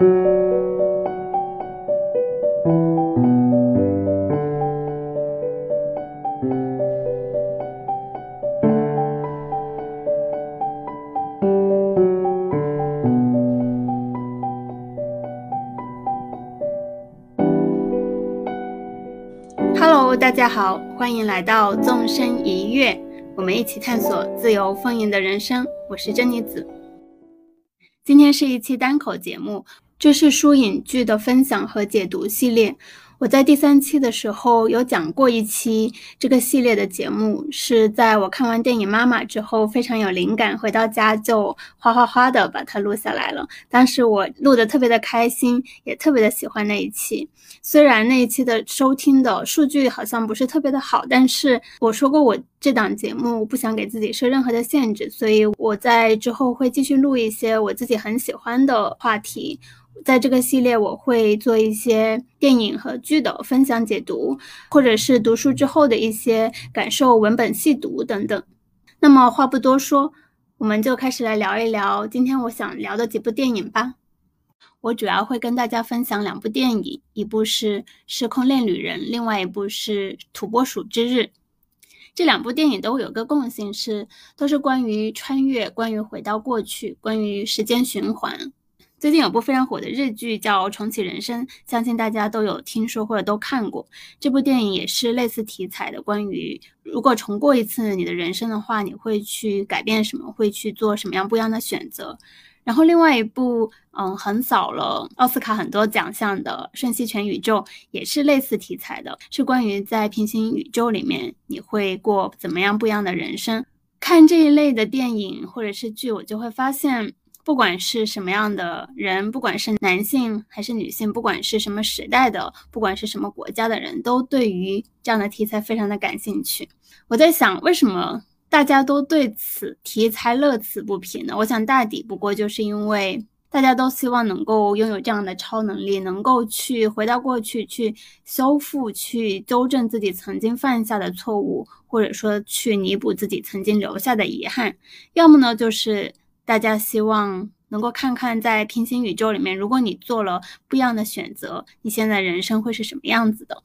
Hello，大家好，欢迎来到纵身一跃，我们一起探索自由丰盈的人生。我是珍妮子。今天是一期单口节目，这是书影剧的分享和解读系列。我在第三期的时候有讲过一期这个系列的节目，是在我看完电影《妈妈》之后非常有灵感，回到家就哗哗哗的把它录下来了。当时我录的特别的开心，也特别的喜欢那一期。虽然那一期的收听的数据好像不是特别的好，但是我说过我这档节目不想给自己设任何的限制，所以我在之后会继续录一些我自己很喜欢的话题。在这个系列，我会做一些电影和剧的分享解读，或者是读书之后的一些感受、文本细读等等。那么话不多说，我们就开始来聊一聊今天我想聊的几部电影吧。我主要会跟大家分享两部电影，一部是《时空恋旅人》，另外一部是《土拨鼠之日》。这两部电影都有个共性，是都是关于穿越、关于回到过去、关于时间循环。最近有部非常火的日剧叫《重启人生》，相信大家都有听说或者都看过。这部电影也是类似题材的，关于如果重过一次你的人生的话，你会去改变什么，会去做什么样不一样的选择。然后另外一部，嗯，横扫了奥斯卡很多奖项的《瞬息全宇宙》，也是类似题材的，是关于在平行宇宙里面你会过怎么样不一样的人生。看这一类的电影或者是剧，我就会发现。不管是什么样的人，不管是男性还是女性，不管是什么时代的，不管是什么国家的人，都对于这样的题材非常的感兴趣。我在想，为什么大家都对此题材乐此不疲呢？我想大抵不过就是因为大家都希望能够拥有这样的超能力，能够去回到过去，去修复、去纠正自己曾经犯下的错误，或者说去弥补自己曾经留下的遗憾。要么呢，就是。大家希望能够看看，在平行宇宙里面，如果你做了不一样的选择，你现在人生会是什么样子的？《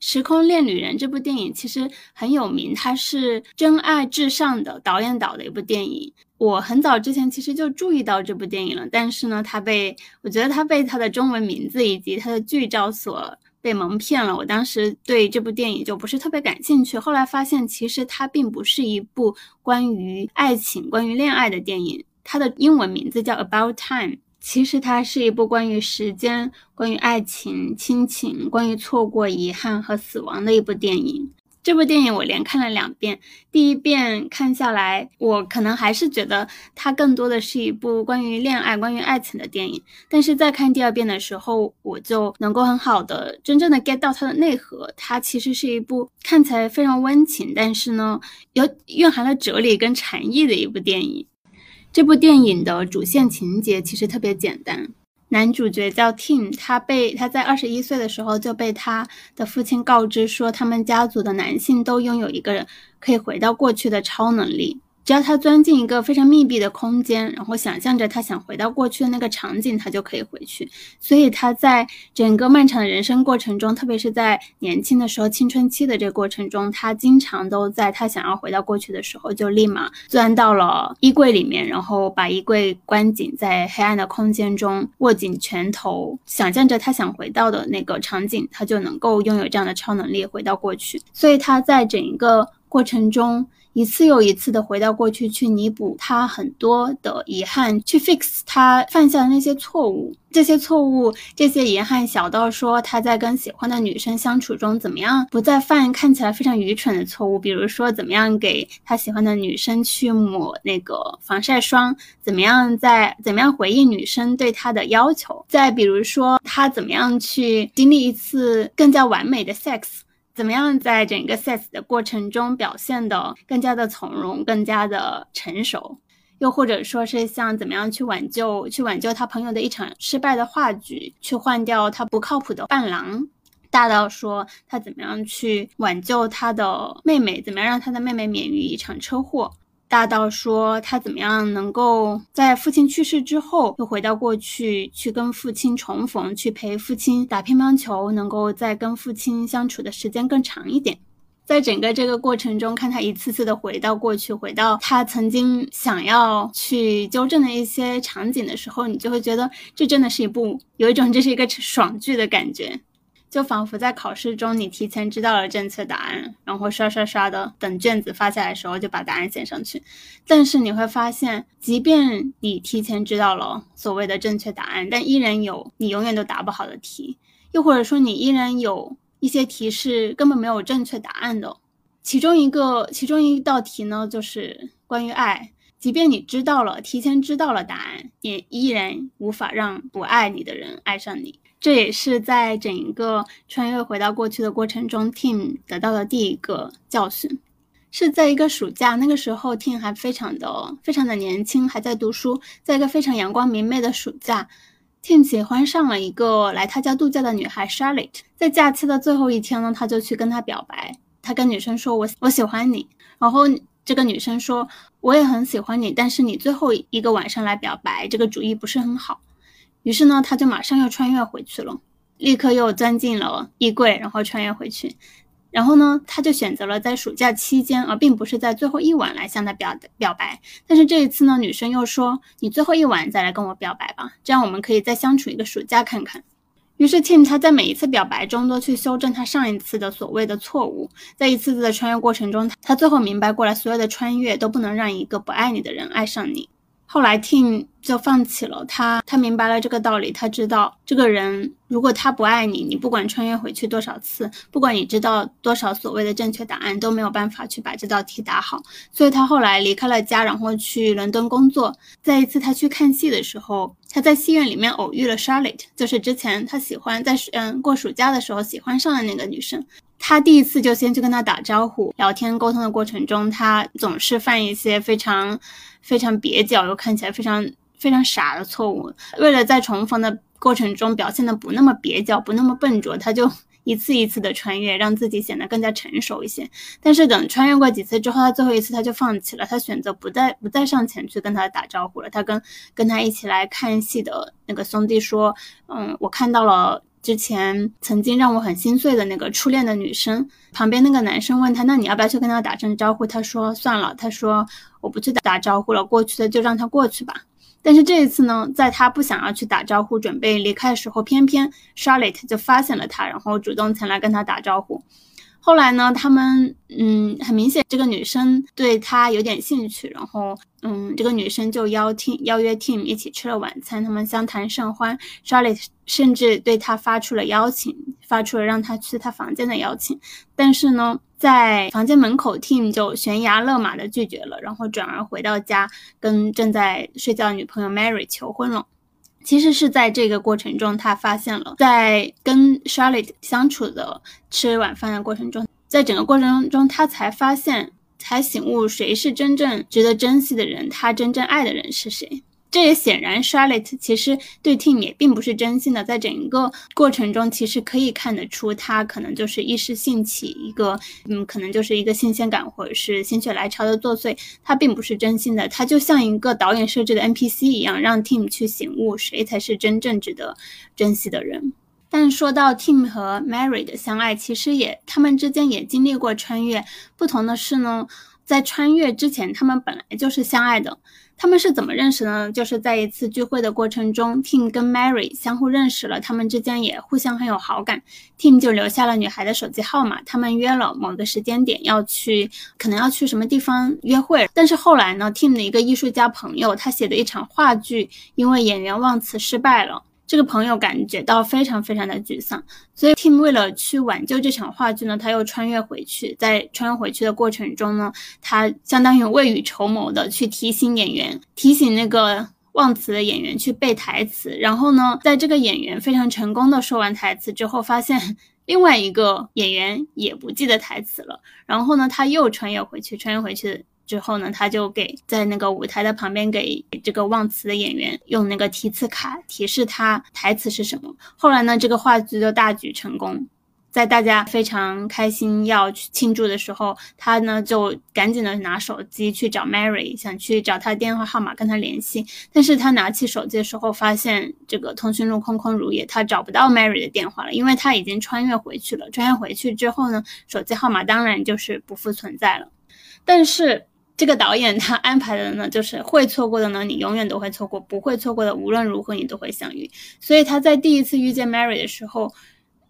时空恋旅人》这部电影其实很有名，它是真爱至上的导演导的一部电影。我很早之前其实就注意到这部电影了，但是呢，它被我觉得它被它的中文名字以及它的剧照所被蒙骗了。我当时对这部电影就不是特别感兴趣。后来发现，其实它并不是一部关于爱情、关于恋爱的电影。它的英文名字叫 About Time，其实它是一部关于时间、关于爱情、亲情、关于错过、遗憾和死亡的一部电影。这部电影我连看了两遍，第一遍看下来，我可能还是觉得它更多的是一部关于恋爱、关于爱情的电影。但是在看第二遍的时候，我就能够很好的、真正的 get 到它的内核。它其实是一部看起来非常温情，但是呢，有蕴含了哲理跟禅意的一部电影。这部电影的主线情节其实特别简单，男主角叫 Tim，他被他在二十一岁的时候就被他的父亲告知说，他们家族的男性都拥有一个可以回到过去的超能力。只要他钻进一个非常密闭的空间，然后想象着他想回到过去的那个场景，他就可以回去。所以他在整个漫长的人生过程中，特别是在年轻的时候、青春期的这个过程中，他经常都在他想要回到过去的时候，就立马钻到了衣柜里面，然后把衣柜关紧，在黑暗的空间中握紧拳头，想象着他想回到的那个场景，他就能够拥有这样的超能力回到过去。所以他在整一个过程中。一次又一次的回到过去，去弥补他很多的遗憾，去 fix 他犯下的那些错误。这些错误，这些遗憾，小到说他在跟喜欢的女生相处中怎么样不再犯看起来非常愚蠢的错误，比如说怎么样给他喜欢的女生去抹那个防晒霜，怎么样在怎么样回应女生对他的要求，再比如说他怎么样去经历一次更加完美的 sex。怎么样在整个 sex 的过程中表现的更加的从容，更加的成熟？又或者说是像怎么样去挽救，去挽救他朋友的一场失败的话剧，去换掉他不靠谱的伴郎？大到说他怎么样去挽救他的妹妹，怎么样让他的妹妹免于一场车祸？大到说他怎么样能够在父亲去世之后又回到过去，去跟父亲重逢，去陪父亲打乒乓球，能够再跟父亲相处的时间更长一点。在整个这个过程中，看他一次次的回到过去，回到他曾经想要去纠正的一些场景的时候，你就会觉得这真的是一部有一种这是一个爽剧的感觉，就仿佛在考试中你提前知道了正确答案，然后刷刷刷的等卷子发下来的时候就把答案写上去。但是你会发现，即便你提前知道了所谓的正确答案，但依然有你永远都答不好的题，又或者说你依然有。一些题是根本没有正确答案的，其中一个，其中一道题呢，就是关于爱。即便你知道了，提前知道了答案，也依然无法让不爱你的人爱上你。这也是在整一个穿越回到过去的过程中，Tim 得到的第一个教训，是在一个暑假，那个时候 Tim 还非常的非常的年轻，还在读书，在一个非常阳光明媚的暑假。Tim 喜欢上了一个来他家度假的女孩 Charlotte，在假期的最后一天呢，他就去跟她表白。他跟女生说：“我我喜欢你。”然后这个女生说：“我也很喜欢你，但是你最后一个晚上来表白，这个主意不是很好。”于是呢，他就马上又穿越回去了，立刻又钻进了衣柜，然后穿越回去。然后呢，他就选择了在暑假期间，而并不是在最后一晚来向他表表白。但是这一次呢，女生又说：“你最后一晚再来跟我表白吧，这样我们可以再相处一个暑假看看。”于是 Tim 他在每一次表白中都去修正他上一次的所谓的错误，在一次次的穿越过程中，他最后明白过来，所有的穿越都不能让一个不爱你的人爱上你。后来，Tim 就放弃了他。他明白了这个道理，他知道这个人如果他不爱你，你不管穿越回去多少次，不管你知道多少所谓的正确答案，都没有办法去把这道题答好。所以他后来离开了家，然后去伦敦工作。在一次他去看戏的时候，他在戏院里面偶遇了 Charlotte，就是之前他喜欢在嗯过暑假的时候喜欢上的那个女生。他第一次就先去跟他打招呼，聊天沟通的过程中，他总是犯一些非常。非常蹩脚又看起来非常非常傻的错误。为了在重逢的过程中表现的不那么蹩脚、不那么笨拙，他就一次一次的穿越，让自己显得更加成熟一些。但是等穿越过几次之后，他最后一次他就放弃了，他选择不再不再上前去跟他打招呼了。他跟跟他一起来看戏的那个兄弟说：“嗯，我看到了。”之前曾经让我很心碎的那个初恋的女生，旁边那个男生问他：“那你要不要去跟他打声招呼？”他说：“算了。”他说：“我不去打招呼了，过去的就让他过去吧。”但是这一次呢，在他不想要去打招呼、准备离开的时候，偏偏 Charlotte 就发现了他，然后主动前来跟他打招呼。后来呢，他们嗯，很明显这个女生对他有点兴趣，然后嗯，这个女生就邀听邀约 Tim 一起吃了晚餐，他们相谈甚欢。Charlotte 甚至对他发出了邀请，发出了让他去他房间的邀请。但是呢，在房间门口，Tim 就悬崖勒马的拒绝了，然后转而回到家跟正在睡觉女朋友 Mary 求婚了。其实是在这个过程中，他发现了，在跟 Charlotte 相处的吃晚饭的过程中，在整个过程中，他才发现，才醒悟谁是真正值得珍惜的人，他真正爱的人是谁。这也显然，Charlotte 其实对 Tim 也并不是真心的，在整个过程中，其实可以看得出，他可能就是一时兴起，一个嗯，可能就是一个新鲜感，或者是心血来潮的作祟，他并不是真心的，他就像一个导演设置的 NPC 一样，让 Tim 去醒悟谁才是真正值得珍惜的人。但说到 Tim 和 Mary 的相爱，其实也他们之间也经历过穿越，不同的是呢，在穿越之前，他们本来就是相爱的。他们是怎么认识的呢？就是在一次聚会的过程中，Tim 跟 Mary 相互认识了，他们之间也互相很有好感。Tim 就留下了女孩的手机号码，他们约了某个时间点要去，可能要去什么地方约会。但是后来呢，Tim 的一个艺术家朋友，他写的一场话剧，因为演员忘词失败了。这个朋友感觉到非常非常的沮丧，所以 Tim 为了去挽救这场话剧呢，他又穿越回去，在穿越回去的过程中呢，他相当于未雨绸缪的去提醒演员，提醒那个忘词的演员去背台词。然后呢，在这个演员非常成功的说完台词之后，发现另外一个演员也不记得台词了。然后呢，他又穿越回去，穿越回去。之后呢，他就给在那个舞台的旁边给这个忘词的演员用那个提词卡提示他台词是什么。后来呢，这个话剧就大举成功。在大家非常开心要去庆祝的时候，他呢就赶紧的拿手机去找 Mary，想去找他电话号码跟他联系。但是他拿起手机的时候，发现这个通讯录空空如也，他找不到 Mary 的电话了，因为他已经穿越回去了。穿越回去之后呢，手机号码当然就是不复存在了。但是这个导演他安排的呢，就是会错过的呢，你永远都会错过；不会错过的，无论如何你都会相遇。所以他在第一次遇见 Mary 的时候。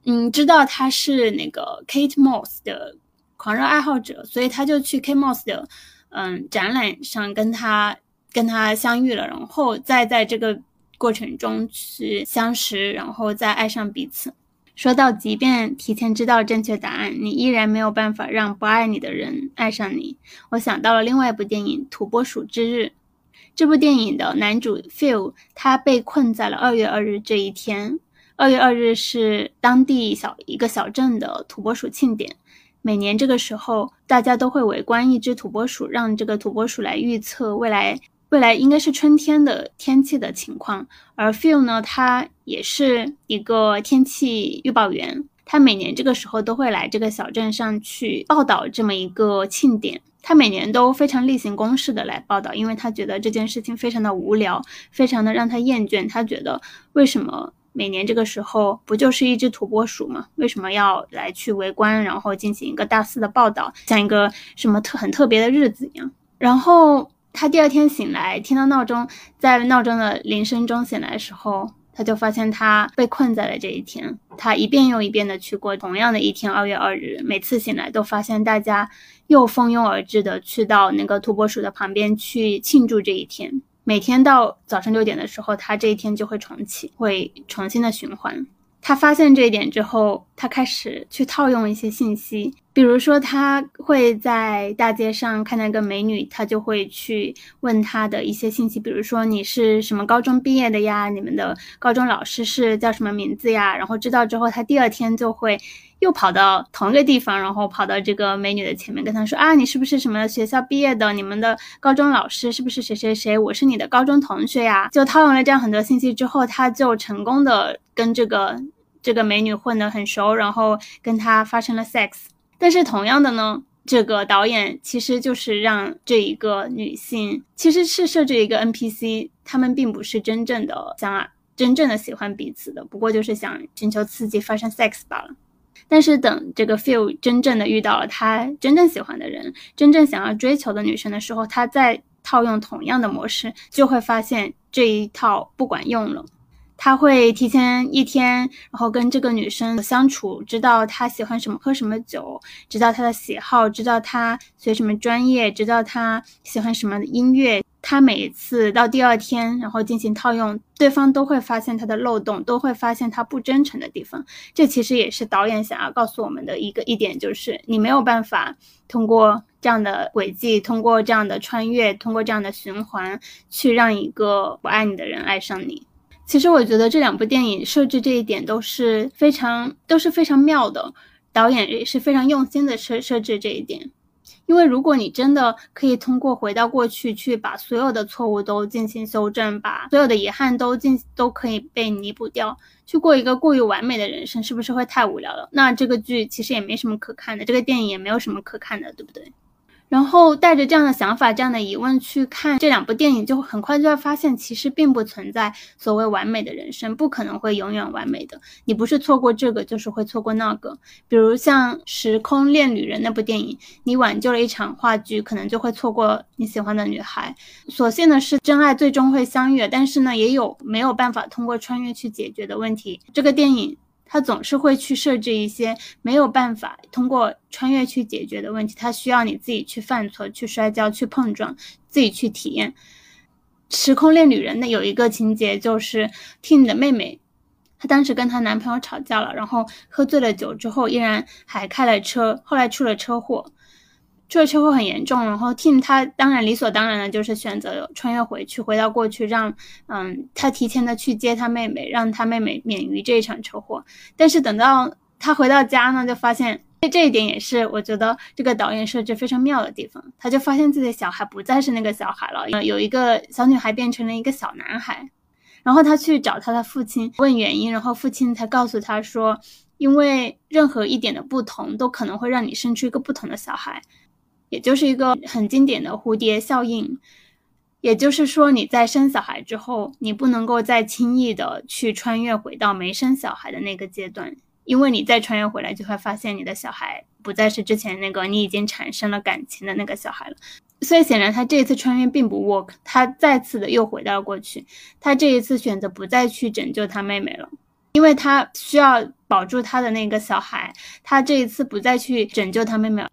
嗯，知道他是那个 Kate Moss 的狂热爱好者，所以他就去 Kate Moss 的嗯展览上跟他跟他相遇了，然后再在这个过程中去相识，然后再爱上彼此。说到，即便提前知道正确答案，你依然没有办法让不爱你的人爱上你。我想到了另外一部电影《土拨鼠之日》，这部电影的男主 Phil 他被困在了二月二日这一天。二月二日是当地小一个小镇的土拨鼠庆典。每年这个时候，大家都会围观一只土拨鼠，让这个土拨鼠来预测未来未来应该是春天的天气的情况。而 Phil 呢，他也是一个天气预报员，他每年这个时候都会来这个小镇上去报道这么一个庆典。他每年都非常例行公事的来报道，因为他觉得这件事情非常的无聊，非常的让他厌倦。他觉得为什么？每年这个时候不就是一只土拨鼠吗？为什么要来去围观，然后进行一个大肆的报道，像一个什么特很特别的日子一样？然后他第二天醒来，听到闹钟，在闹钟的铃声中醒来的时候，他就发现他被困在了这一天。他一遍又一遍的去过同样的一天，二月二日，每次醒来都发现大家又蜂拥而至的去到那个土拨鼠的旁边去庆祝这一天。每天到早上六点的时候，他这一天就会重启，会重新的循环。他发现这一点之后，他开始去套用一些信息，比如说他会在大街上看到一个美女，他就会去问她的一些信息，比如说你是什么高中毕业的呀？你们的高中老师是叫什么名字呀？然后知道之后，他第二天就会。又跑到同一个地方，然后跑到这个美女的前面，跟她说：“啊，你是不是什么学校毕业的？你们的高中老师是不是谁谁谁？我是你的高中同学呀。”就套用了这样很多信息之后，他就成功的跟这个这个美女混得很熟，然后跟她发生了 sex。但是同样的呢，这个导演其实就是让这一个女性其实是设置一个 NPC，他们并不是真正的想真正的喜欢彼此的，不过就是想寻求刺激发生 sex 罢了。但是等这个 feel 真正的遇到了他真正喜欢的人，真正想要追求的女生的时候，他再套用同样的模式，就会发现这一套不管用了。他会提前一天，然后跟这个女生相处，知道她喜欢什么，喝什么酒，知道她的喜好，知道她学什么专业，知道她喜欢什么音乐。他每次到第二天，然后进行套用，对方都会发现他的漏洞，都会发现他不真诚的地方。这其实也是导演想要告诉我们的一个一点，就是你没有办法通过这样的轨迹，通过这样的穿越，通过这样的循环，去让一个不爱你的人爱上你。其实我觉得这两部电影设置这一点都是非常都是非常妙的，导演也是非常用心的设设置这一点。因为如果你真的可以通过回到过去去把所有的错误都进行修正，把所有的遗憾都进都可以被弥补掉，去过一个过于完美的人生，是不是会太无聊了？那这个剧其实也没什么可看的，这个电影也没有什么可看的，对不对？然后带着这样的想法、这样的疑问去看这两部电影，就很快就会发现，其实并不存在所谓完美的人生，不可能会永远完美的。你不是错过这个，就是会错过那个。比如像《时空恋旅人》那部电影，你挽救了一场话剧，可能就会错过你喜欢的女孩。所幸的是，真爱最终会相遇，但是呢，也有没有办法通过穿越去解决的问题。这个电影。他总是会去设置一些没有办法通过穿越去解决的问题，他需要你自己去犯错、去摔跤、去碰撞，自己去体验。时空恋旅人的有一个情节就是 Tim 的妹妹，她当时跟她男朋友吵架了，然后喝醉了酒之后，依然还开了车，后来出了车祸。这车祸很严重，然后 Tim 他当然理所当然的就是选择穿越回去，回到过去，让嗯他提前的去接他妹妹，让他妹妹免于这一场车祸。但是等到他回到家呢，就发现这一点也是我觉得这个导演设置非常妙的地方。他就发现自己的小孩不再是那个小孩了，有一个小女孩变成了一个小男孩。然后他去找他的父亲问原因，然后父亲才告诉他说。因为任何一点的不同都可能会让你生出一个不同的小孩，也就是一个很经典的蝴蝶效应。也就是说，你在生小孩之后，你不能够再轻易的去穿越回到没生小孩的那个阶段，因为你再穿越回来，就会发现你的小孩不再是之前那个你已经产生了感情的那个小孩了。所以显然，他这一次穿越并不 work，他再次的又回到了过去。他这一次选择不再去拯救他妹妹了，因为他需要保住他的那个小孩。他这一次不再去拯救他妹妹，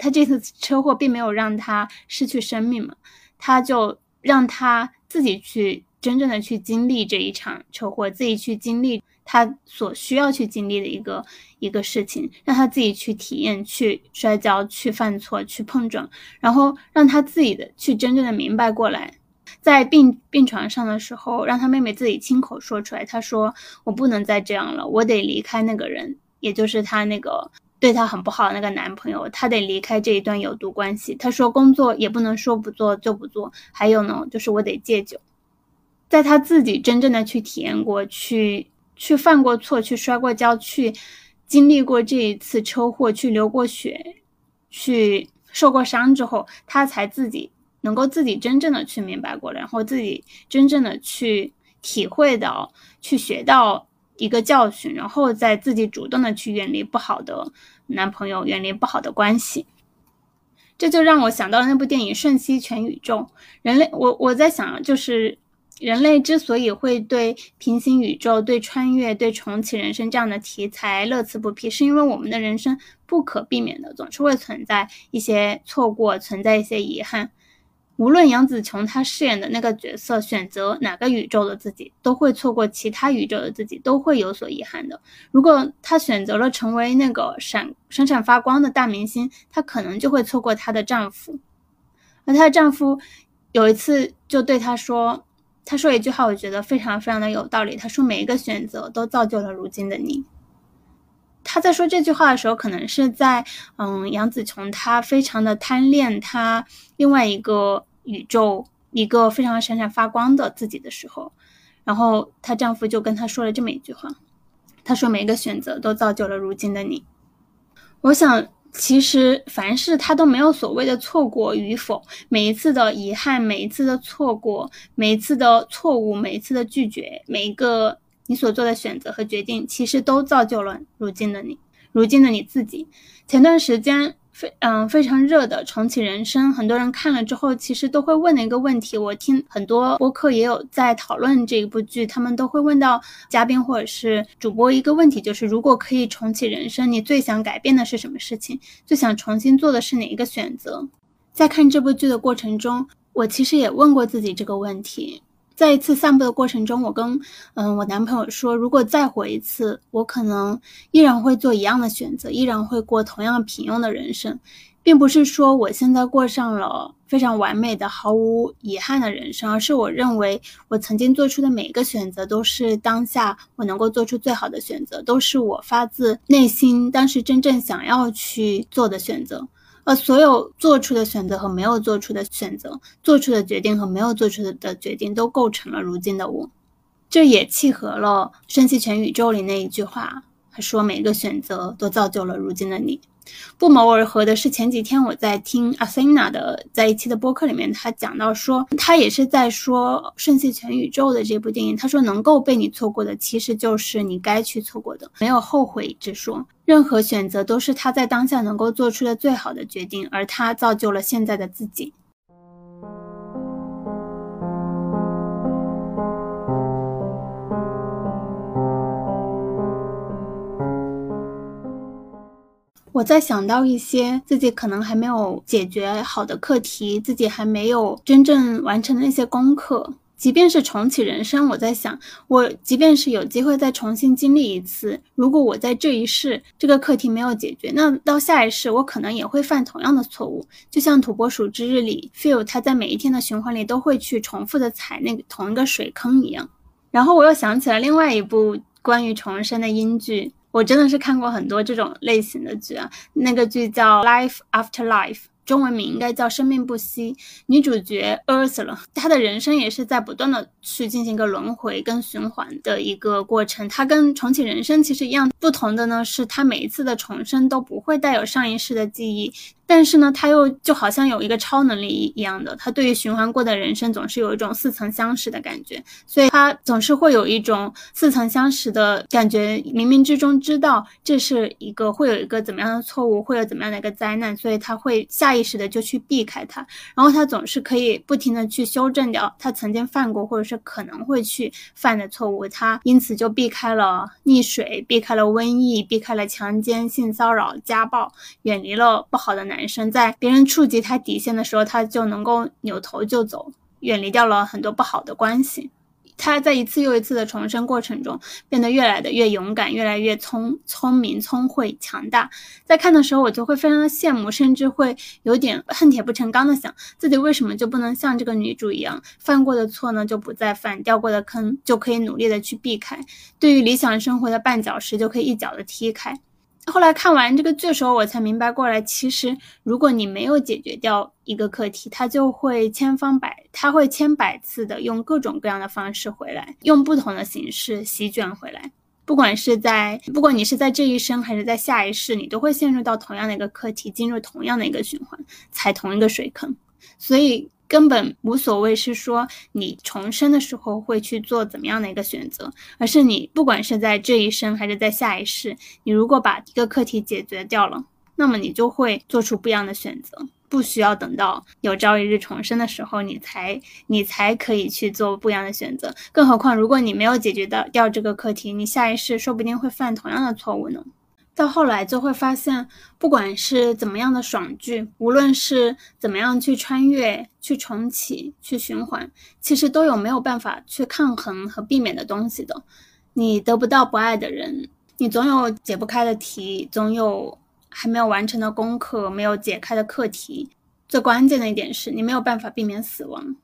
他这次车祸并没有让他失去生命嘛。他就让他自己去真正的去经历这一场车祸，自己去经历他所需要去经历的一个一个事情，让他自己去体验、去摔跤、去犯错、去碰撞，然后让他自己的去真正的明白过来，在病病床上的时候，让他妹妹自己亲口说出来，他说：“我不能再这样了，我得离开那个人，也就是他那个。”对她很不好的那个男朋友，她得离开这一段有毒关系。她说工作也不能说不做就不做。还有呢，就是我得戒酒。在她自己真正的去体验过、去去犯过错、去摔过跤、去经历过这一次车祸、去流过血、去受过伤之后，她才自己能够自己真正的去明白过来，然后自己真正的去体会到、去学到。一个教训，然后再自己主动的去远离不好的男朋友，远离不好的关系，这就让我想到了那部电影《瞬息全宇宙》。人类，我我在想，就是人类之所以会对平行宇宙、对穿越、对重启人生这样的题材乐此不疲，是因为我们的人生不可避免的总是会存在一些错过，存在一些遗憾。无论杨紫琼她饰演的那个角色选择哪个宇宙的自己，都会错过其他宇宙的自己，都会有所遗憾的。如果她选择了成为那个闪闪闪发光的大明星，她可能就会错过她的丈夫。而她的丈夫有一次就对她说：“她说一句话，我觉得非常非常的有道理。她说每一个选择都造就了如今的你。”她在说这句话的时候，可能是在嗯，杨紫琼她非常的贪恋她另外一个。宇宙一个非常闪闪发光的自己的时候，然后她丈夫就跟她说了这么一句话：“他说每一个选择都造就了如今的你。”我想，其实凡事他都没有所谓的错过与否，每一次的遗憾，每一次的错过，每一次的错误，每一次的拒绝，每一个你所做的选择和决定，其实都造就了如今的你，如今的你自己。前段时间。非嗯非常热的重启人生，很多人看了之后，其实都会问的一个问题。我听很多播客也有在讨论这一部剧，他们都会问到嘉宾或者是主播一个问题，就是如果可以重启人生，你最想改变的是什么事情？最想重新做的是哪一个选择？在看这部剧的过程中，我其实也问过自己这个问题。在一次散步的过程中，我跟嗯我男朋友说，如果再活一次，我可能依然会做一样的选择，依然会过同样平庸的人生，并不是说我现在过上了非常完美的、毫无遗憾的人生，而是我认为我曾经做出的每一个选择都是当下我能够做出最好的选择，都是我发自内心当时真正想要去做的选择。而，所有做出的选择和没有做出的选择，做出的决定和没有做出的决定，都构成了如今的我。这也契合了《瞬息全宇宙》里那一句话，他说：“每个选择都造就了如今的你。”不谋而合的是，前几天我在听 Athena 的在一期的播客里面，他讲到说，他也是在说《瞬息全宇宙》的这部电影。他说，能够被你错过的，其实就是你该去错过的，没有后悔之说。任何选择都是他在当下能够做出的最好的决定，而他造就了现在的自己。我在想到一些自己可能还没有解决好的课题，自己还没有真正完成的那些功课。即便是重启人生，我在想，我即便是有机会再重新经历一次，如果我在这一世这个课题没有解决，那到下一世我可能也会犯同样的错误。就像《土拨鼠之日》里，Phil 他在每一天的循环里都会去重复的踩那个同一个水坑一样。然后我又想起了另外一部关于重生的英剧。我真的是看过很多这种类型的剧啊，那个剧叫《Life After Life》，中文名应该叫《生命不息》。女主角 Ursula，她的人生也是在不断的去进行一个轮回跟循环的一个过程。她跟重启人生其实一样，不同的呢是她每一次的重生都不会带有上一世的记忆。但是呢，他又就好像有一个超能力一样的，他对于循环过的人生总是有一种似曾相识的感觉，所以他总是会有一种似曾相识的感觉，冥冥之中知道这是一个会有一个怎么样的错误，会有怎么样的一个灾难，所以他会下意意识的就去避开它，然后他总是可以不停的去修正掉他曾经犯过或者是可能会去犯的错误，他因此就避开了溺水，避开了瘟疫，避开了强奸、性骚扰、家暴，远离了不好的。男生在别人触及他底线的时候，他就能够扭头就走，远离掉了很多不好的关系。他在一次又一次的重生过程中，变得越来的越勇敢，越来越聪聪明、聪慧、强大。在看的时候，我就会非常的羡慕，甚至会有点恨铁不成钢的想，自己为什么就不能像这个女主一样，犯过的错呢就不再犯，掉过的坑就可以努力的去避开，对于理想生活的绊脚石就可以一脚的踢开。后来看完这个剧的时候，我才明白过来，其实如果你没有解决掉一个课题，它就会千方百，它会千百次的用各种各样的方式回来，用不同的形式席卷回来。不管是在，不管你是在这一生还是在下一世，你都会陷入到同样的一个课题，进入同样的一个循环，踩同一个水坑。所以。根本无所谓，是说你重生的时候会去做怎么样的一个选择，而是你不管是在这一生还是在下一世，你如果把一个课题解决掉了，那么你就会做出不一样的选择，不需要等到有朝一日重生的时候，你才你才可以去做不一样的选择。更何况，如果你没有解决到掉这个课题，你下一世说不定会犯同样的错误呢。到后来就会发现，不管是怎么样的爽剧，无论是怎么样去穿越、去重启、去循环，其实都有没有办法去抗衡和避免的东西的。你得不到不爱的人，你总有解不开的题，总有还没有完成的功课，没有解开的课题。最关键的一点是你没有办法避免死亡。《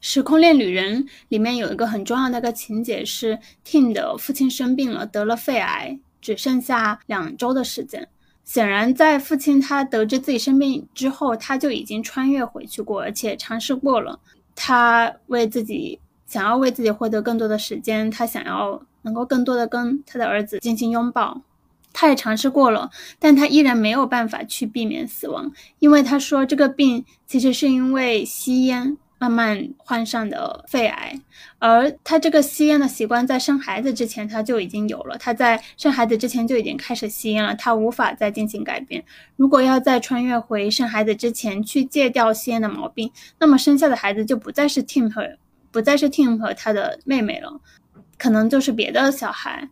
时空恋旅人》里面有一个很重要的一个情节是，Tim 的父亲生病了，得了肺癌。只剩下两周的时间，显然在父亲他得知自己生病之后，他就已经穿越回去过，而且尝试过了。他为自己想要为自己获得更多的时间，他想要能够更多的跟他的儿子进行拥抱，他也尝试过了，但他依然没有办法去避免死亡，因为他说这个病其实是因为吸烟。慢慢患上的肺癌，而他这个吸烟的习惯在生孩子之前他就已经有了。他在生孩子之前就已经开始吸烟了，他无法再进行改变。如果要再穿越回生孩子之前去戒掉吸烟的毛病，那么生下的孩子就不再是 Tim 和不再是 Tim 和他的妹妹了，可能就是别的小孩。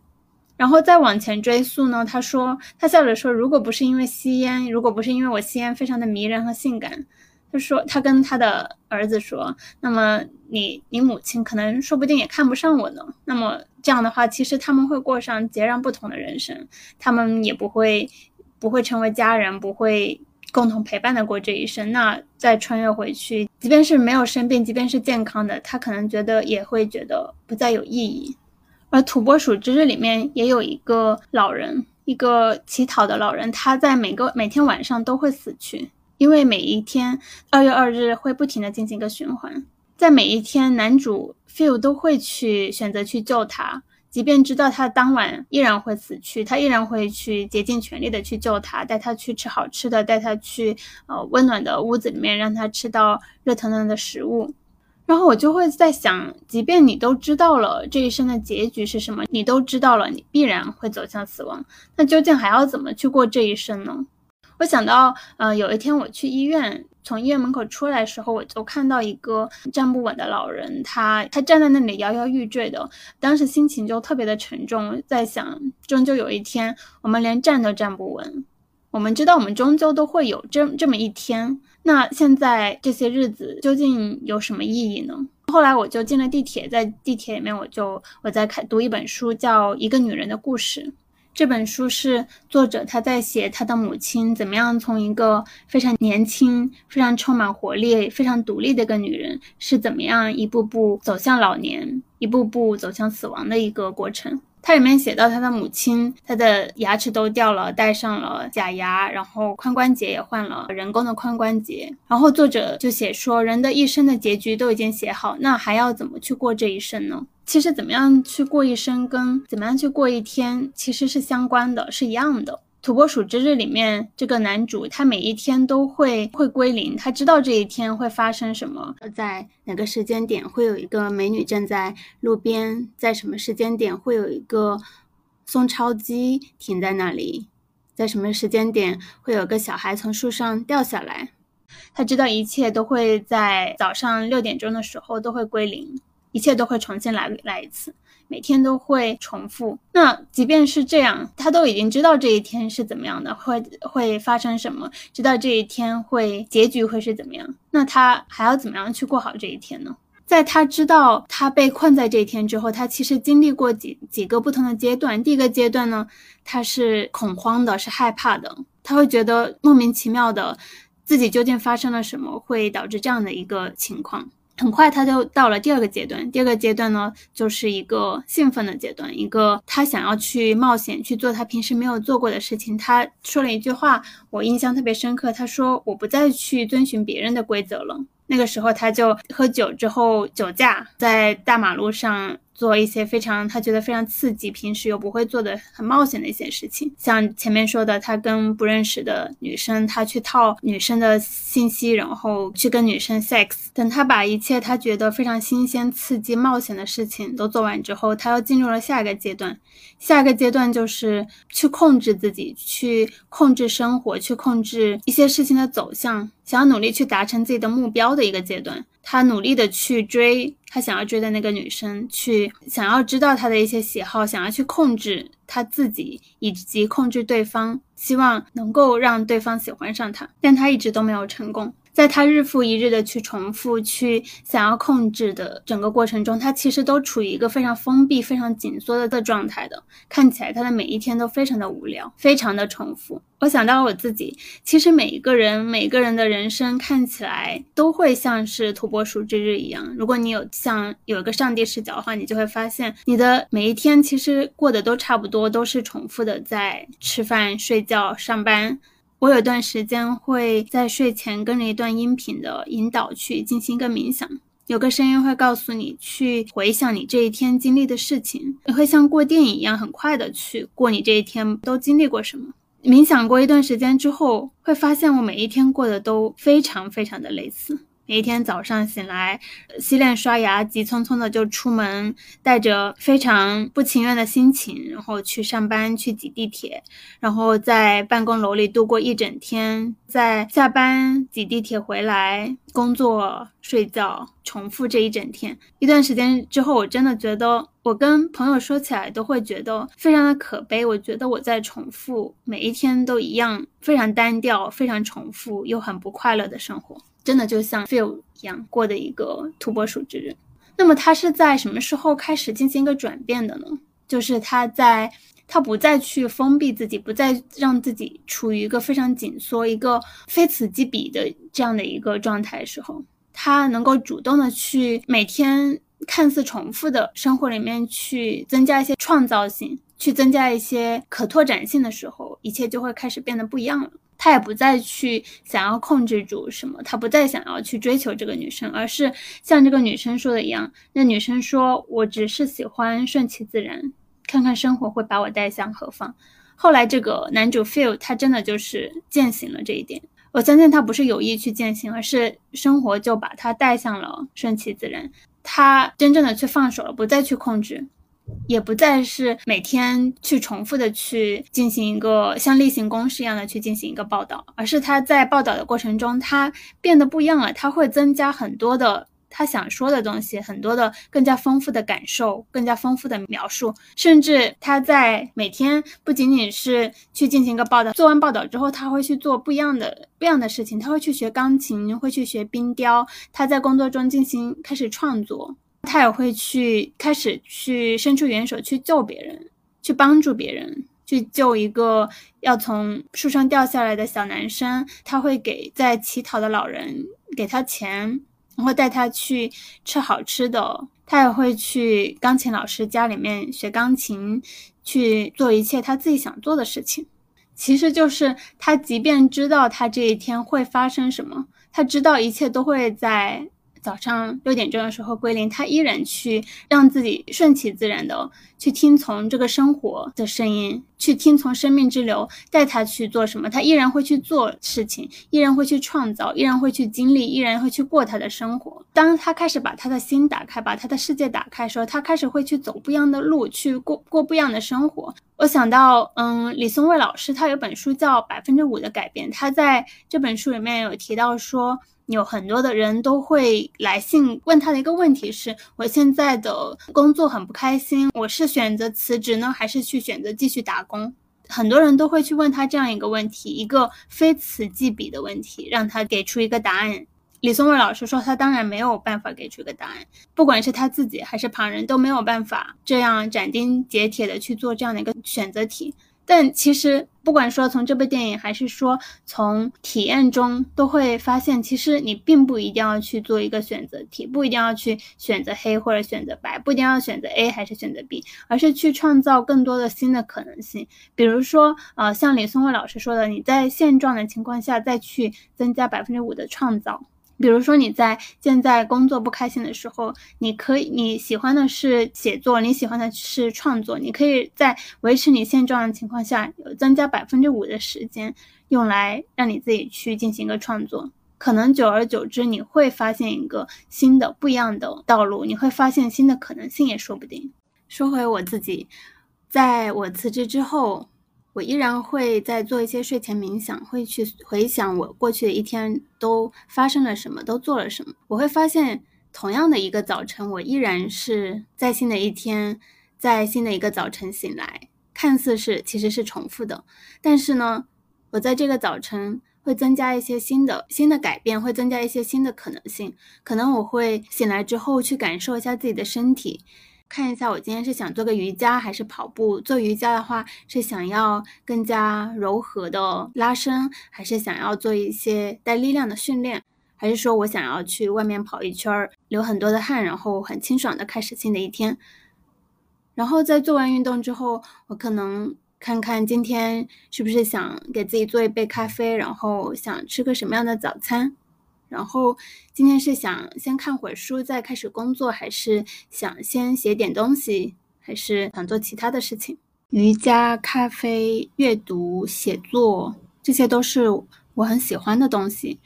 然后再往前追溯呢，他说他笑着说，如果不是因为吸烟，如果不是因为我吸烟非常的迷人和性感。就说，他跟他的儿子说：“那么你，你母亲可能说不定也看不上我呢。那么这样的话，其实他们会过上截然不同的人生，他们也不会，不会成为家人，不会共同陪伴的过这一生。那再穿越回去，即便是没有生病，即便是健康的，他可能觉得也会觉得不再有意义。而土拨鼠之日里面也有一个老人，一个乞讨的老人，他在每个每天晚上都会死去。”因为每一天二月二日会不停的进行一个循环，在每一天，男主 feel 都会去选择去救他，即便知道他当晚依然会死去，他依然会去竭尽全力的去救他，带他去吃好吃的，带他去呃温暖的屋子里面，让他吃到热腾腾的食物。然后我就会在想，即便你都知道了这一生的结局是什么，你都知道了你必然会走向死亡，那究竟还要怎么去过这一生呢？我想到，呃，有一天我去医院，从医院门口出来的时候，我就看到一个站不稳的老人，他他站在那里摇摇欲坠的，当时心情就特别的沉重，在想，终究有一天我们连站都站不稳。我们知道，我们终究都会有这这么一天。那现在这些日子究竟有什么意义呢？后来我就进了地铁，在地铁里面，我就我在看读一本书，叫《一个女人的故事》。这本书是作者他在写他的母亲怎么样从一个非常年轻、非常充满活力、非常独立的一个女人，是怎么样一步步走向老年，一步步走向死亡的一个过程。它里面写到他的母亲，他的牙齿都掉了，戴上了假牙，然后髋关节也换了人工的髋关节。然后作者就写说，人的一生的结局都已经写好，那还要怎么去过这一生呢？其实怎么样去过一生，跟怎么样去过一天，其实是相关的，是一样的。土拨鼠之日里面，这个男主他每一天都会会归零，他知道这一天会发生什么，在哪个时间点会有一个美女站在路边，在什么时间点会有一个送钞机停在那里，在什么时间点会有个小孩从树上掉下来，他知道一切都会在早上六点钟的时候都会归零，一切都会重新来来一次。每天都会重复。那即便是这样，他都已经知道这一天是怎么样的，会会发生什么，知道这一天会结局会是怎么样。那他还要怎么样去过好这一天呢？在他知道他被困在这一天之后，他其实经历过几几个不同的阶段。第一个阶段呢，他是恐慌的，是害怕的，他会觉得莫名其妙的，自己究竟发生了什么，会导致这样的一个情况。很快他就到了第二个阶段，第二个阶段呢，就是一个兴奋的阶段，一个他想要去冒险去做他平时没有做过的事情。他说了一句话，我印象特别深刻。他说：“我不再去遵循别人的规则了。”那个时候他就喝酒之后酒驾，在大马路上。做一些非常他觉得非常刺激，平时又不会做的很冒险的一些事情，像前面说的，他跟不认识的女生，他去套女生的信息，然后去跟女生 sex。等他把一切他觉得非常新鲜、刺激、冒险的事情都做完之后，他又进入了下一个阶段。下一个阶段就是去控制自己，去控制生活，去控制一些事情的走向，想要努力去达成自己的目标的一个阶段。他努力的去追他想要追的那个女生，去想要知道她的一些喜好，想要去控制他自己以及控制对方，希望能够让对方喜欢上他，但他一直都没有成功。在他日复一日的去重复、去想要控制的整个过程中，他其实都处于一个非常封闭、非常紧缩的状态的。看起来他的每一天都非常的无聊，非常的重复。我想到了我自己，其实每一个人、每个人的人生看起来都会像是土拨鼠之日一样。如果你有像有一个上帝视角的话，你就会发现你的每一天其实过得都差不多，都是重复的，在吃饭、睡觉、上班。我有段时间会在睡前跟着一段音频的引导去进行一个冥想，有个声音会告诉你去回想你这一天经历的事情，你会像过电影一样很快的去过你这一天都经历过什么。冥想过一段时间之后，会发现我每一天过得都非常非常的类似。每一天早上醒来，洗脸刷牙，急匆匆的就出门，带着非常不情愿的心情，然后去上班，去挤地铁，然后在办公楼里度过一整天，在下班挤地铁回来，工作、睡觉，重复这一整天。一段时间之后，我真的觉得，我跟朋友说起来都会觉得非常的可悲。我觉得我在重复每一天都一样，非常单调，非常重复又很不快乐的生活。真的就像 Phil 一样过的一个土拨鼠之日。那么他是在什么时候开始进行一个转变的呢？就是他在他不再去封闭自己，不再让自己处于一个非常紧缩、一个非此即彼的这样的一个状态时候，他能够主动的去每天看似重复的生活里面去增加一些创造性，去增加一些可拓展性的时候，一切就会开始变得不一样了。他也不再去想要控制住什么，他不再想要去追求这个女生，而是像这个女生说的一样，那女生说：“我只是喜欢顺其自然，看看生活会把我带向何方。”后来这个男主 feel 他真的就是践行了这一点。我相信他不是有意去践行，而是生活就把他带向了顺其自然，他真正的去放手了，不再去控制。也不再是每天去重复的去进行一个像例行公事一样的去进行一个报道，而是他在报道的过程中，他变得不一样了。他会增加很多的他想说的东西，很多的更加丰富的感受，更加丰富的描述。甚至他在每天不仅仅是去进行一个报道，做完报道之后，他会去做不一样的不一样的事情。他会去学钢琴，会去学冰雕。他在工作中进行开始创作。他也会去开始去伸出援手去救别人，去帮助别人，去救一个要从树上掉下来的小男生。他会给在乞讨的老人给他钱，然后带他去吃好吃的，他也会去钢琴老师家里面学钢琴，去做一切他自己想做的事情。其实就是他，即便知道他这一天会发生什么，他知道一切都会在。早上六点钟的时候归零，他依然去让自己顺其自然的去听从这个生活的声音，去听从生命之流带他去做什么，他依然会去做事情，依然会去创造，依然会去经历，依然会去过他的生活。当他开始把他的心打开，把他的世界打开时候，他开始会去走不一样的路，去过过不一样的生活。我想到，嗯，李松蔚老师他有本书叫《百分之五的改变》，他在这本书里面有提到说。有很多的人都会来信问他的一个问题是：我现在的工作很不开心，我是选择辞职呢，还是去选择继续打工？很多人都会去问他这样一个问题，一个非此即彼的问题，让他给出一个答案。李松蔚老师说，他当然没有办法给出一个答案，不管是他自己还是旁人都没有办法这样斩钉截铁的去做这样的一个选择题。但其实，不管说从这部电影，还是说从体验中，都会发现，其实你并不一定要去做一个选择题，不一定要去选择黑或者选择白，不一定要选择 A 还是选择 B，而是去创造更多的新的可能性。比如说，呃，像李松蔚老师说的，你在现状的情况下再去增加百分之五的创造。比如说你在现在工作不开心的时候，你可以你喜欢的是写作，你喜欢的是创作，你可以在维持你现状的情况下，有增加百分之五的时间用来让你自己去进行一个创作。可能久而久之，你会发现一个新的不一样的道路，你会发现新的可能性也说不定。说回我自己，在我辞职之后。我依然会在做一些睡前冥想，会去回想我过去的一天都发生了什么，都做了什么。我会发现，同样的一个早晨，我依然是在新的一天，在新的一个早晨醒来，看似是其实是重复的。但是呢，我在这个早晨会增加一些新的新的改变，会增加一些新的可能性。可能我会醒来之后去感受一下自己的身体。看一下，我今天是想做个瑜伽还是跑步？做瑜伽的话，是想要更加柔和的拉伸，还是想要做一些带力量的训练？还是说我想要去外面跑一圈，流很多的汗，然后很清爽的开始新的一天？然后在做完运动之后，我可能看看今天是不是想给自己做一杯咖啡，然后想吃个什么样的早餐？然后今天是想先看会儿书再开始工作，还是想先写点东西，还是想做其他的事情？瑜伽、咖啡、阅读、写作，这些都是我很喜欢的东西。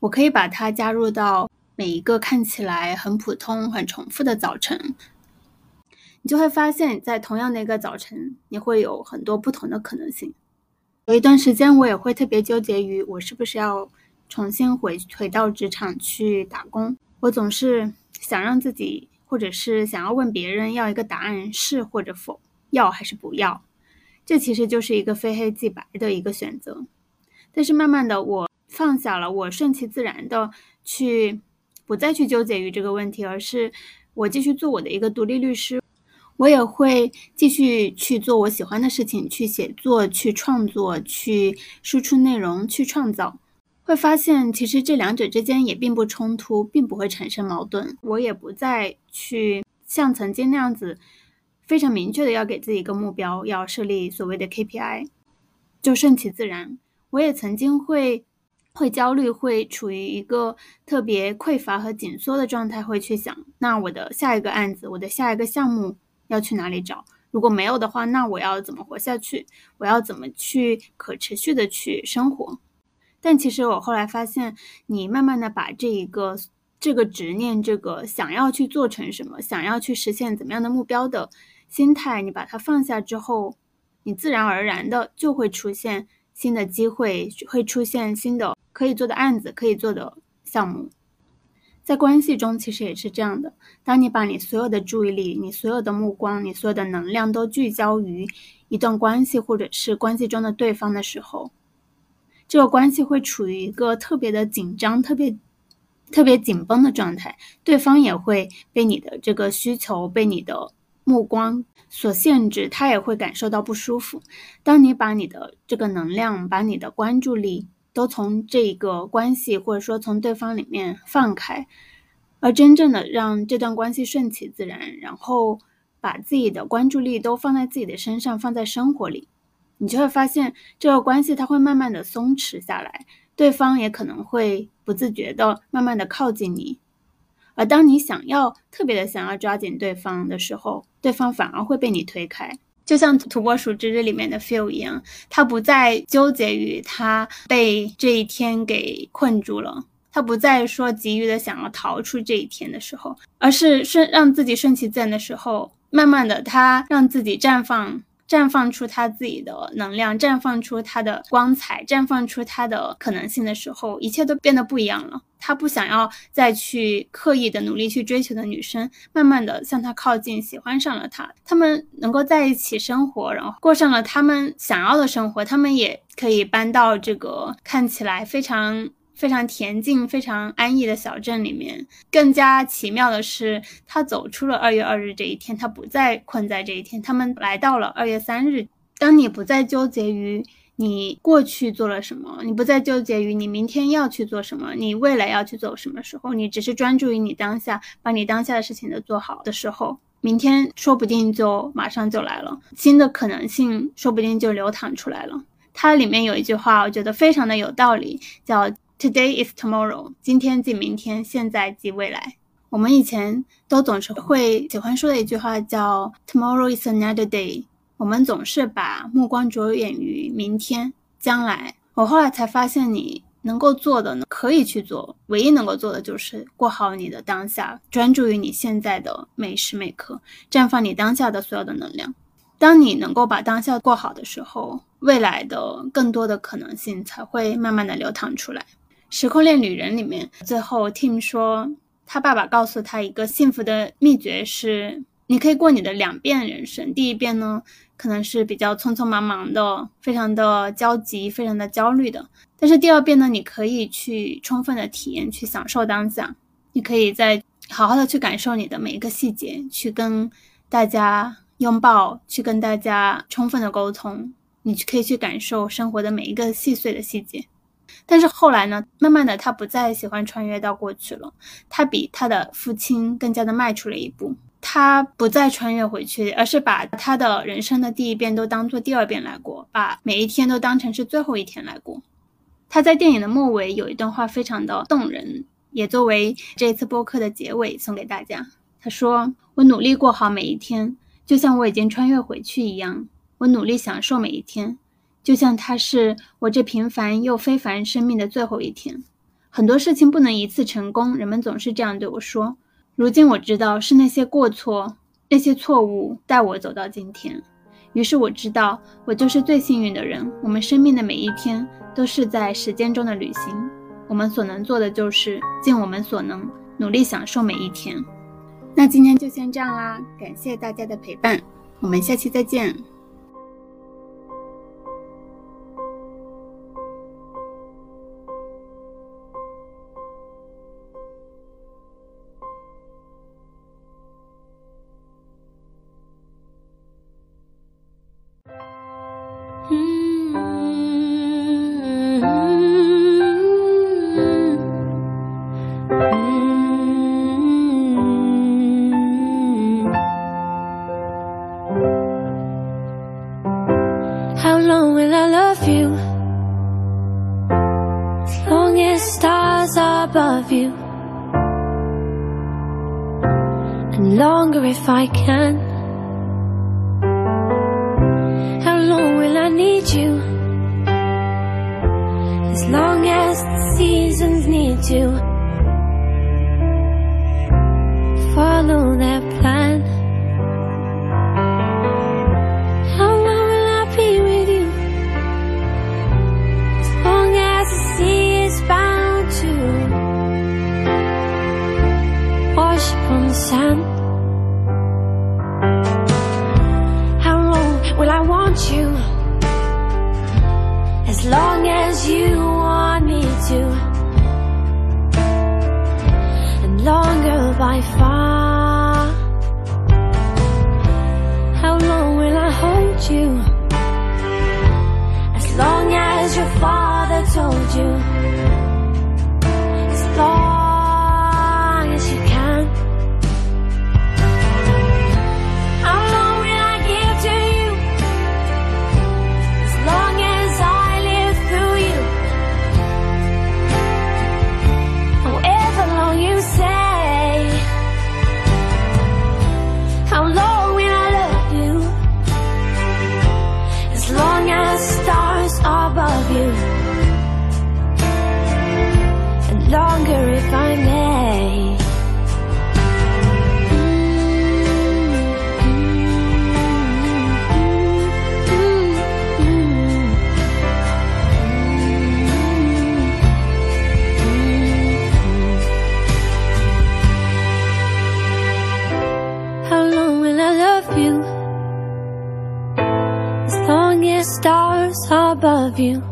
我可以把它加入到每一个看起来很普通、很重复的早晨，你就会发现，在同样的一个早晨，你会有很多不同的可能性。有一段时间，我也会特别纠结于我是不是要。重新回回到职场去打工，我总是想让自己，或者是想要问别人要一个答案，是或者否，要还是不要。这其实就是一个非黑即白的一个选择。但是慢慢的，我放下了，我顺其自然的去，不再去纠结于这个问题，而是我继续做我的一个独立律师，我也会继续去做我喜欢的事情，去写作，去创作，去输出内容，去创造。会发现，其实这两者之间也并不冲突，并不会产生矛盾。我也不再去像曾经那样子，非常明确的要给自己一个目标，要设立所谓的 KPI，就顺其自然。我也曾经会会焦虑，会处于一个特别匮乏和紧缩的状态，会去想，那我的下一个案子，我的下一个项目要去哪里找？如果没有的话，那我要怎么活下去？我要怎么去可持续的去生活？但其实我后来发现，你慢慢的把这一个这个执念，这个想要去做成什么，想要去实现怎么样的目标的心态，你把它放下之后，你自然而然的就会出现新的机会，会出现新的可以做的案子，可以做的项目。在关系中其实也是这样的，当你把你所有的注意力、你所有的目光、你所有的能量都聚焦于一段关系或者是关系中的对方的时候。这个关系会处于一个特别的紧张、特别特别紧绷的状态，对方也会被你的这个需求、被你的目光所限制，他也会感受到不舒服。当你把你的这个能量、把你的关注力都从这个关系或者说从对方里面放开，而真正的让这段关系顺其自然，然后把自己的关注力都放在自己的身上，放在生活里，你就会发现这个关系它会慢慢的松弛下来，对方也可能会不自觉的慢慢的靠近你。而当你想要特别的想要抓紧对方的时候，对方反而会被你推开，就像土拨鼠之日里面的 feel 一样，他不再纠结于他被这一天给困住了，他不再说急于的想要逃出这一天的时候，而是顺让自己顺其自然的时候，慢慢的他让自己绽放。绽放出他自己的能量，绽放出他的光彩，绽放出他的可能性的时候，一切都变得不一样了。他不想要再去刻意的努力去追求的女生，慢慢的向他靠近，喜欢上了他。他们能够在一起生活，然后过上了他们想要的生活。他们也可以搬到这个看起来非常。非常恬静、非常安逸的小镇里面，更加奇妙的是，他走出了二月二日这一天，他不再困在这一天。他们来到了二月三日。当你不再纠结于你过去做了什么，你不再纠结于你明天要去做什么，你未来要去做什么时候，你只是专注于你当下，把你当下的事情都做好的时候，明天说不定就马上就来了，新的可能性说不定就流淌出来了。它里面有一句话，我觉得非常的有道理，叫。Today is tomorrow，今天即明天，现在即未来。我们以前都总是会喜欢说的一句话叫 “Tomorrow is another day”。我们总是把目光着眼于明天、将来。我后来才发现，你能够做的呢，可以去做，唯一能够做的就是过好你的当下，专注于你现在的每时每刻，绽放你当下的所有的能量。当你能够把当下过好的时候，未来的更多的可能性才会慢慢的流淌出来。《时空恋旅人》里面，最后 Tim 说，他爸爸告诉他一个幸福的秘诀是：你可以过你的两遍人生。第一遍呢，可能是比较匆匆忙忙的，非常的焦急，非常的焦虑的。但是第二遍呢，你可以去充分的体验，去享受当下。你可以在好好的去感受你的每一个细节，去跟大家拥抱，去跟大家充分的沟通。你可以去感受生活的每一个细碎的细节。但是后来呢？慢慢的，他不再喜欢穿越到过去了。他比他的父亲更加的迈出了一步。他不再穿越回去，而是把他的人生的第一遍都当做第二遍来过，把每一天都当成是最后一天来过。他在电影的末尾有一段话非常的动人，也作为这次播客的结尾送给大家。他说：“我努力过好每一天，就像我已经穿越回去一样。我努力享受每一天。”就像它是我这平凡又非凡生命的最后一天，很多事情不能一次成功，人们总是这样对我说。如今我知道是那些过错、那些错误带我走到今天。于是我知道我就是最幸运的人。我们生命的每一天都是在时间中的旅行，我们所能做的就是尽我们所能，努力享受每一天。那今天就先这样啦，感谢大家的陪伴，我们下期再见。Told you love you.